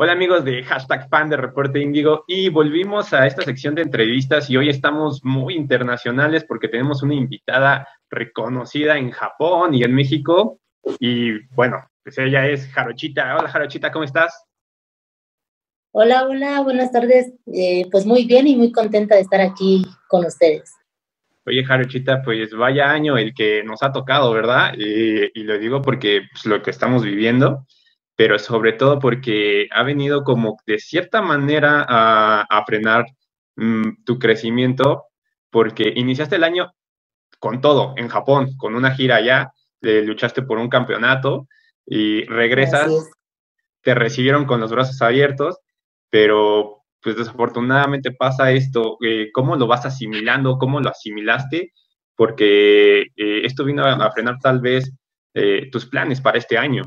Hola amigos de hashtag fan de Reporte Índigo y volvimos a esta sección de entrevistas y hoy estamos muy internacionales porque tenemos una invitada reconocida en Japón y en México y bueno, pues ella es Jarochita. Hola Jarochita, ¿cómo estás? Hola, hola, buenas tardes. Eh, pues muy bien y muy contenta de estar aquí con ustedes. Oye, Jarochita, pues vaya año el que nos ha tocado, ¿verdad? y lo digo porque pues, lo que estamos viviendo pero sobre todo porque ha venido como de cierta manera a, frenar mm, tu crecimiento, porque iniciaste el año con todo en Japón, con una gira allá, luchaste por un campeonato y regresas, te recibieron con los brazos abiertos, pero pues desafortunadamente pasa esto, eh, ¿cómo lo vas asimilando? ¿Cómo lo asimilaste? Porque eh, esto vino a, frenar tal vez eh, tus planes para este año.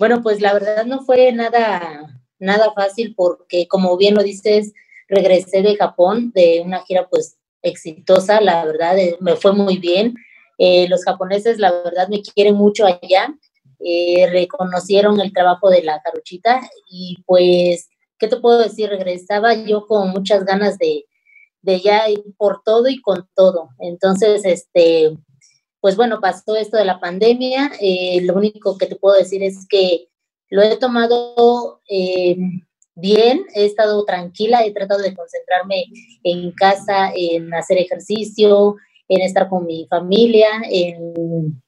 Bueno, pues la verdad no fue nada, nada fácil porque, como bien lo dices, regresé de Japón de una gira pues exitosa, la verdad, eh, me fue muy bien. Eh, los japoneses, la verdad, me quieren mucho allá. Eh, reconocieron el trabajo de la caruchita y pues, ¿qué te puedo decir? Regresaba yo con muchas ganas de, de ya ir por todo y con todo. Entonces, este, pues bueno, pasó esto de la pandemia. Eh, lo único que te puedo decir es que lo he tomado eh, bien, he estado tranquila, he tratado de concentrarme en casa, en hacer ejercicio, en estar con mi familia, en,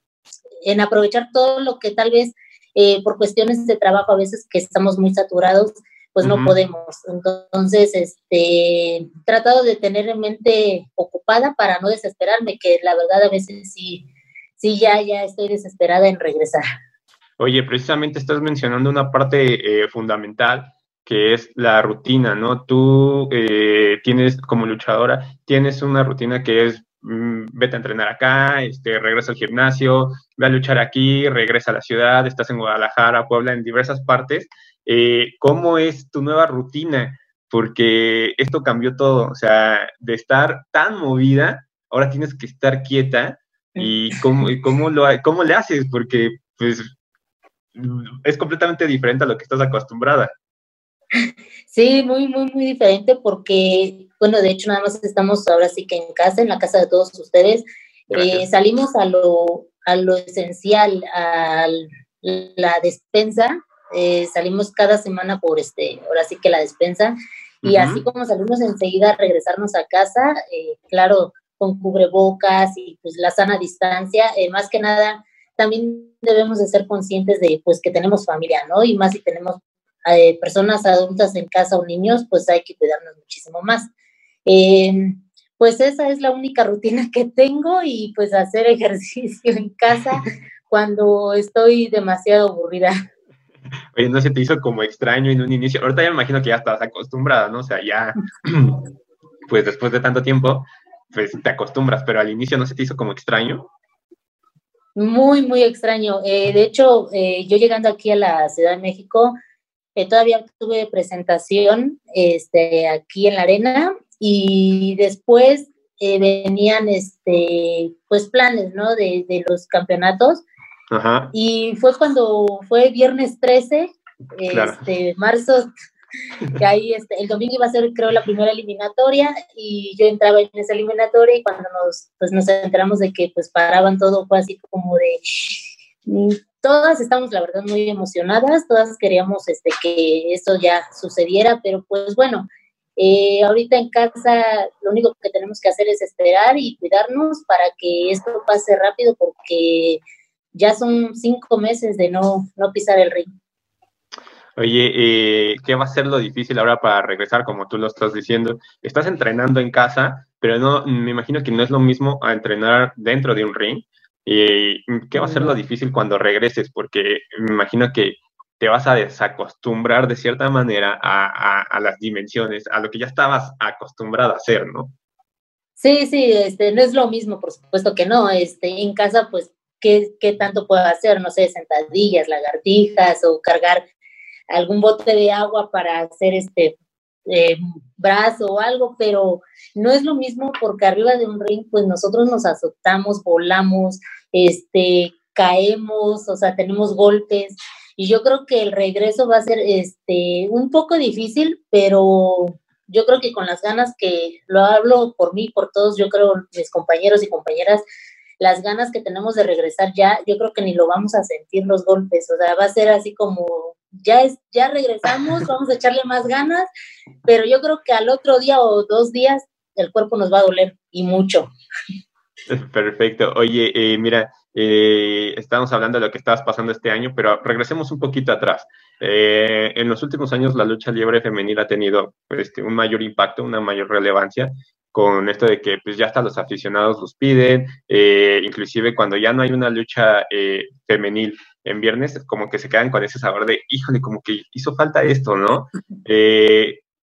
aprovechar todo lo que tal vez eh, por cuestiones de trabajo a veces que estamos muy saturados, pues no podemos. Entonces, este, tratado de tener en mente ocupada para no desesperarme, que la verdad a veces sí, sí ya, ya estoy desesperada en regresar. Oye, precisamente estás mencionando una parte eh, fundamental que es la rutina, ¿no? Tú eh, tienes, como luchadora, tienes una rutina que es vete a entrenar acá, este, regresa al gimnasio, ve a luchar aquí, regresa a la ciudad, estás en Guadalajara, Puebla, en diversas partes, eh, ¿cómo es tu nueva rutina? Porque esto cambió todo, o sea, de estar tan movida, ahora tienes que estar quieta y cómo, cómo, lo, cómo le haces, porque pues es completamente diferente a lo que estás acostumbrada. Sí, muy, muy, muy diferente porque, bueno, de hecho nada más estamos ahora sí que en casa, en la casa de todos ustedes. Eh, salimos a lo, a lo esencial, a la despensa, eh, salimos cada semana por este, ahora sí que la despensa, y así como salimos enseguida a regresarnos a casa, eh, claro, con cubrebocas y pues la sana distancia, eh, más que nada, también debemos de ser conscientes de pues que tenemos familia, ¿no? Y más si tenemos personas adultas en casa o niños, pues hay que cuidarnos muchísimo más. Em, pues esa es la única rutina que tengo y pues hacer ejercicio en casa cuando estoy demasiado aburrida. Oye, ¿no se te hizo como extraño en un inicio? Ahorita ya me imagino que ya estás acostumbrada, ¿no? O sea, ya, pues después de tanto tiempo, pues te acostumbras, pero al inicio no se te hizo como extraño. Muy, muy extraño. Eh, de hecho, eh, yo llegando aquí a la Ciudad de México, eh, todavía tuve presentación este, aquí en la arena y después venían este, pues planes, ¿no? De, de los campeonatos. Y fue cuando fue viernes 13, este, marzo, que ahí este, el domingo iba a ser, creo, la primera eliminatoria y yo entraba en esa eliminatoria y cuando nos, pues, nos enteramos de que pues paraban todo, fue así como de... Mm, todas estamos, la verdad, muy emocionadas, todas queríamos este, que esto ya sucediera, pero pues bueno, eh, ahorita en casa lo único que tenemos que hacer es esperar y cuidarnos para que esto pase rápido porque ya son cinco meses de no, no pisar el ring. Oye, eh, ¿qué va a ser lo difícil ahora para regresar, como tú lo estás diciendo? Estás entrenando en casa, pero no, me imagino que no es lo mismo a entrenar dentro de un ring. ¿Y qué va a ser lo difícil cuando regreses? Porque me imagino que te vas a desacostumbrar de cierta manera a, las dimensiones, a lo que ya estabas acostumbrada a hacer, ¿no? Sí, sí, este, no es lo mismo, por supuesto que no. Este, en casa, pues qué, tanto puedo hacer, no sé, sentadillas, lagartijas o cargar algún bote de agua para hacer este eh, brazo o algo, pero no es lo mismo porque arriba de un ring, pues nosotros nos azotamos, volamos, este, caemos, o sea, tenemos golpes. Y yo creo que el regreso va a ser este un poco difícil, pero yo creo que con las ganas que lo hablo por mí, por todos, yo creo mis compañeros y compañeras, las ganas que tenemos de regresar ya, yo creo que ni lo vamos a sentir los golpes, o sea, va a ser así como ya es ya regresamos, vamos a echarle más ganas, pero yo creo que al otro día o dos días el cuerpo nos va a doler y mucho. Perfecto. Oye, eh, mira, eh, estamos hablando de lo que estabas pasando este año, pero regresemos un poquito atrás. Eh, en los últimos años la lucha libre femenil ha tenido este, un mayor impacto, una mayor relevancia con esto de que pues ya hasta los aficionados los piden, eh, inclusive cuando ya no hay una lucha femenil en viernes, como que se quedan con ese sabor de, híjole, como que hizo falta esto, ¿no?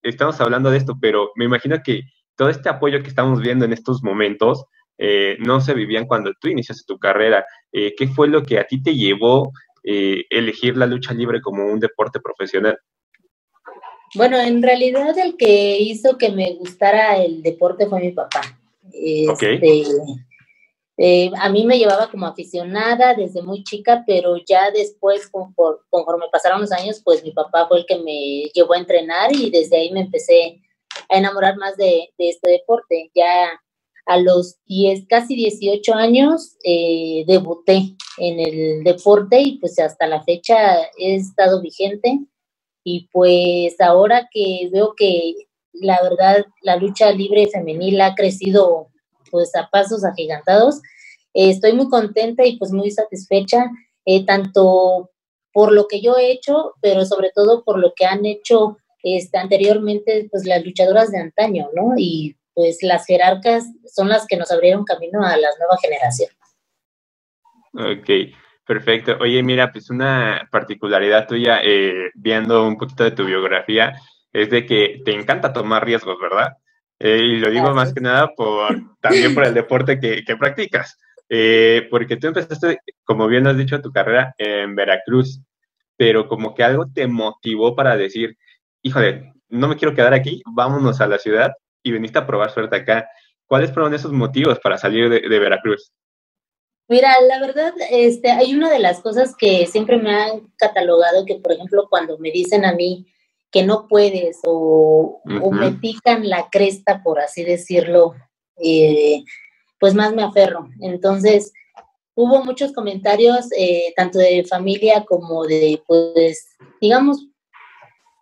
estamos hablando de esto, pero me imagino que todo este apoyo que estamos viendo en estos momentos, eh, no se vivían cuando tú iniciaste tu carrera. Eh, ¿Qué fue lo que a ti te llevó eh, elegir la lucha libre como un deporte profesional? Bueno, en realidad el que hizo que me gustara el deporte fue mi papá. Este, a mí me llevaba como aficionada desde muy chica, pero ya después, conforme pasaron los años, pues mi papá fue el que me llevó a entrenar y desde ahí me empecé a enamorar más de, de este deporte. Ya a los 10, casi 18 años eh, debuté en el deporte y pues hasta la fecha he estado vigente y pues ahora que veo que la verdad la lucha libre femenil ha crecido pues a pasos agigantados, estoy muy contenta y pues muy satisfecha, eh, tanto por lo que yo he hecho, pero sobre todo por lo que han hecho este, anteriormente pues las luchadoras de antaño, ¿no? Y pues las jerarcas son las que nos abrieron camino a las nuevas generaciones. Ok, perfecto. Oye, mira, pues una particularidad tuya, eh, viendo un poquito de tu biografía, es de que te encanta tomar riesgos, ¿verdad? Eh, y lo digo más que nada por también por el deporte que, practicas. Eh, porque tú empezaste, como bien has dicho, tu carrera en Veracruz, pero como que algo te motivó para decir, híjole, no me quiero quedar aquí, vámonos a la ciudad y viniste a probar suerte acá. ¿Cuáles fueron esos motivos para salir de, Veracruz? Mira, la verdad, este, hay una de las cosas que siempre me han catalogado, que por ejemplo cuando me dicen a mí que no puedes o, me pican la cresta, por así decirlo, eh, pues más me aferro. Entonces, hubo muchos comentarios, eh, tanto de familia como de, pues, digamos,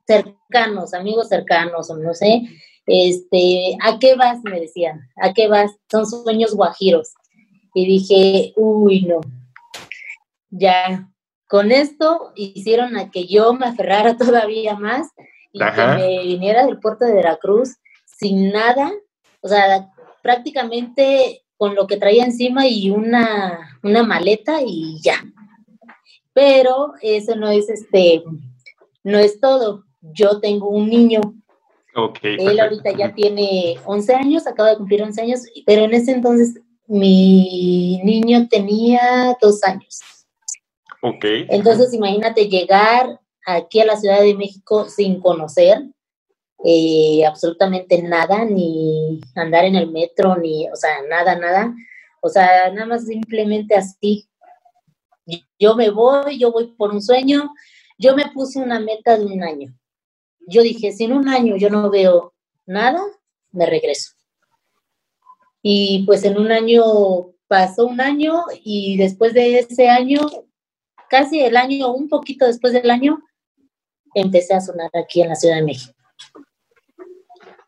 cercanos, amigos cercanos, o no sé, este, ¿a qué vas? Me decían, ¿a qué vas? Son sueños guajiros. Y dije, uy, no, ya, con esto hicieron a que yo me aferrara todavía más y que me viniera del puerto de Veracruz sin nada, o sea, prácticamente con lo que traía encima y una, una maleta y ya. Pero eso no es este, no es todo. Yo tengo un niño él ahorita ya tiene 11 años, acaba de cumplir 11 años, pero en ese entonces mi niño tenía dos años. Ok. Entonces imagínate llegar aquí a la Ciudad de México sin conocer eh, absolutamente nada, ni andar en el metro, ni, o sea, nada, nada. O sea, nada más simplemente así. Yo me voy, yo voy por un sueño. Yo me puse una meta de un año yo dije, si en un año yo no veo nada, me regreso. Y pues en un año pasó un año y después de ese año, casi el año, un poquito después del año, empecé a sonar aquí en la Ciudad de México.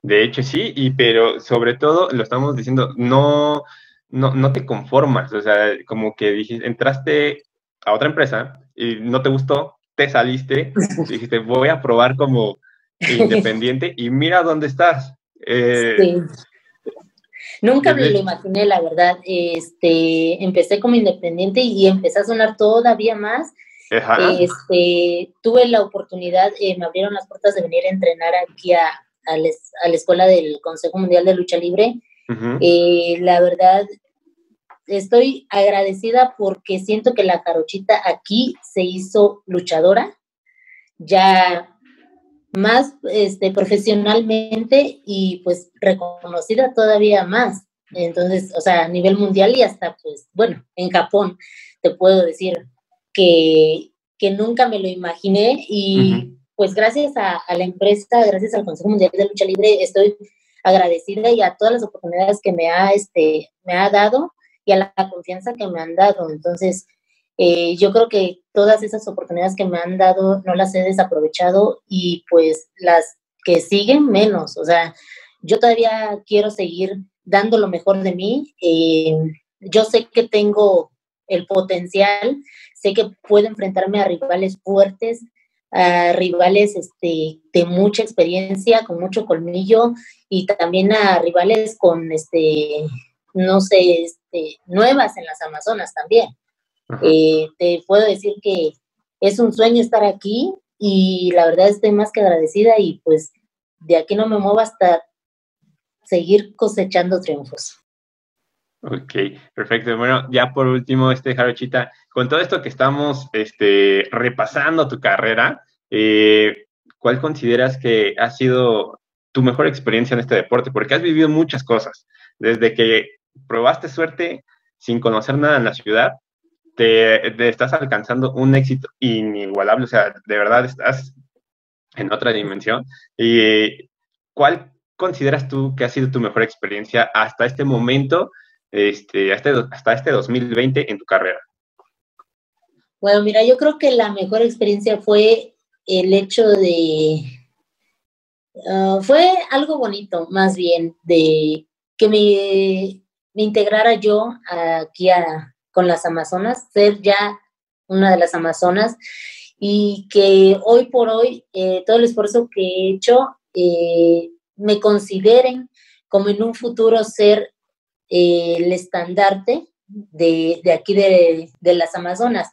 De hecho, sí, y pero sobre todo lo estamos diciendo, no, no, no te conformas, o sea, como que dijiste, entraste a otra empresa y no te gustó, te saliste, dijiste, voy a probar como independiente y mira dónde estás. Eh, sí. Nunca me lo imaginé, la verdad. Este, empecé como independiente y empecé a sonar todavía más. Este, tuve la oportunidad, eh, me abrieron las puertas de venir a entrenar aquí a, a, la escuela del Consejo Mundial de Lucha Libre. Eh, la verdad, estoy agradecida porque siento que la jarochita aquí se hizo luchadora. Ya más este, profesionalmente y pues reconocida todavía más. Entonces, o sea, a nivel mundial y hasta, pues, bueno, en Japón te puedo decir que que nunca me lo imaginé y pues gracias a, la empresa, gracias al Consejo Mundial de Lucha Libre, estoy agradecida y a todas las oportunidades que me ha, este, me ha dado y a la confianza que me han dado. Entonces, eh, yo creo que todas esas oportunidades que me han dado no las he desaprovechado y pues las que siguen menos. O sea, yo todavía quiero seguir dando lo mejor de mí. Eh, yo sé que tengo el potencial, sé que puedo enfrentarme a rivales fuertes, a rivales este, de mucha experiencia, con mucho colmillo y también a rivales con, este, no sé, este, nuevas en las Amazonas también. Eh, te puedo decir que es un sueño estar aquí y la verdad estoy más que agradecida y pues de aquí no me muevo hasta seguir cosechando triunfos. Ok, perfecto. Bueno, ya por último, este Jarochita, con todo esto que estamos este, repasando tu carrera, eh, ¿cuál consideras que ha sido tu mejor experiencia en este deporte? Porque has vivido muchas cosas, desde que probaste suerte sin conocer nada en la ciudad, te, estás alcanzando un éxito inigualable, o sea, de verdad estás en otra dimensión. ¿Y cuál consideras tú que ha sido tu mejor experiencia hasta este momento? este, hasta, hasta este 2020 en tu carrera? Bueno, mira, yo creo que la mejor experiencia fue el hecho de, ah, fue algo bonito, más bien, de que me, me integrara yo aquí con las Amazonas, ser ya una de las Amazonas y que hoy por hoy eh, todo el esfuerzo que he hecho eh, me consideren como en un futuro ser eh, el estandarte de, aquí de, las Amazonas.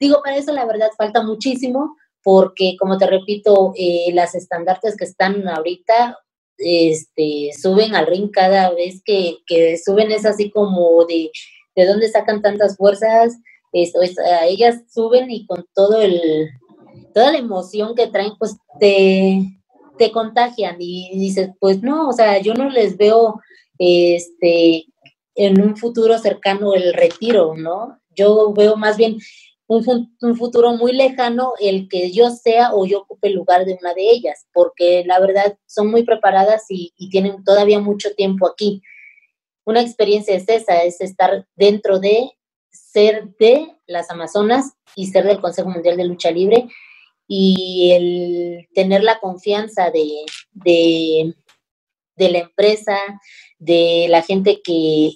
Digo, para eso la verdad falta muchísimo, porque como te repito, las estandartes que están ahorita este, suben al ring cada vez que, suben, es así como de, de dónde sacan tantas fuerzas, esto, ellas suben y con todo el, toda la emoción que traen, pues te, te contagian y dices, pues no, o sea, yo no les veo este, en un futuro cercano el retiro, ¿no? Yo veo más bien un, un, futuro muy lejano el que yo sea o yo ocupe el lugar de una de ellas, porque la verdad son muy preparadas y, tienen todavía mucho tiempo aquí. Una experiencia es esa, es estar dentro de ser de las Amazonas y ser del Consejo Mundial de Lucha Libre y el tener la confianza de, de, la empresa, de la gente que,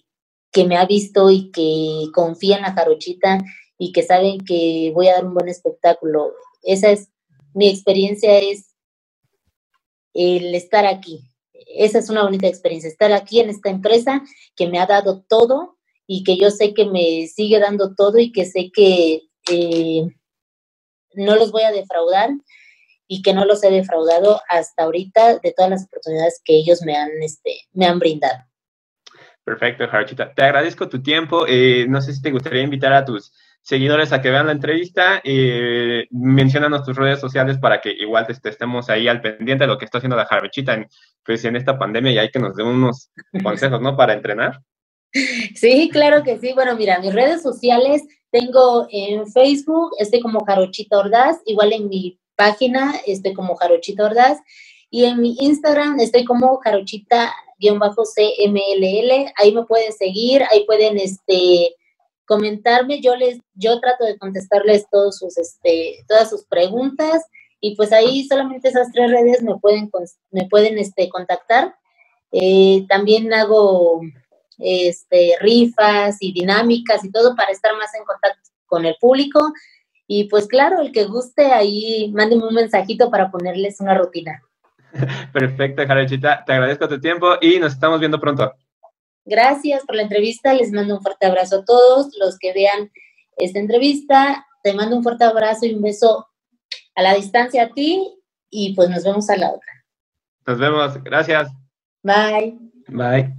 que me ha visto y que confía en la jarochita y que saben que voy a dar un buen espectáculo. Esa es mi experiencia, es el estar aquí. Esa es una bonita experiencia, estar aquí en esta empresa que me ha dado todo y que yo sé que me sigue dando todo y que sé que eh, no los voy a defraudar y que no los he defraudado hasta ahorita de todas las oportunidades que ellos me han, este, me han brindado. Perfecto, Jarochita. Te agradezco tu tiempo. Eh, no sé si te gustaría invitar a tus seguidores a que vean la entrevista. Eh, mencionanos tus redes sociales para que igual estemos ahí al pendiente de lo que está haciendo la Jarochita pues, en esta pandemia y hay que nos dé unos consejos, ¿no? Para entrenar. Sí, claro que sí. Bueno, mira, mis redes sociales tengo en Facebook, estoy como Jarochita Ordaz, igual en mi página estoy como Jarochita Ordaz y en mi Instagram estoy como Jarochita-CMLL. Ahí me pueden seguir, ahí pueden este, comentarme. Yo les, yo trato de contestarles todos sus, este, todas sus preguntas. Y pues ahí solamente esas tres redes me pueden, me pueden este, contactar. Eh, también hago este, rifas y dinámicas y todo para estar más en contacto con el público. Y pues claro, el que guste ahí, mándenme un mensajito para ponerles una rutina. Perfecto, Jarochita. Te agradezco tu tiempo y nos estamos viendo pronto. Gracias por la entrevista. Les mando un fuerte abrazo a todos los que vean esta entrevista. Te mando un fuerte abrazo y un beso a la distancia a ti y pues nos vemos a la otra. Nos vemos. Gracias. Bye. Bye.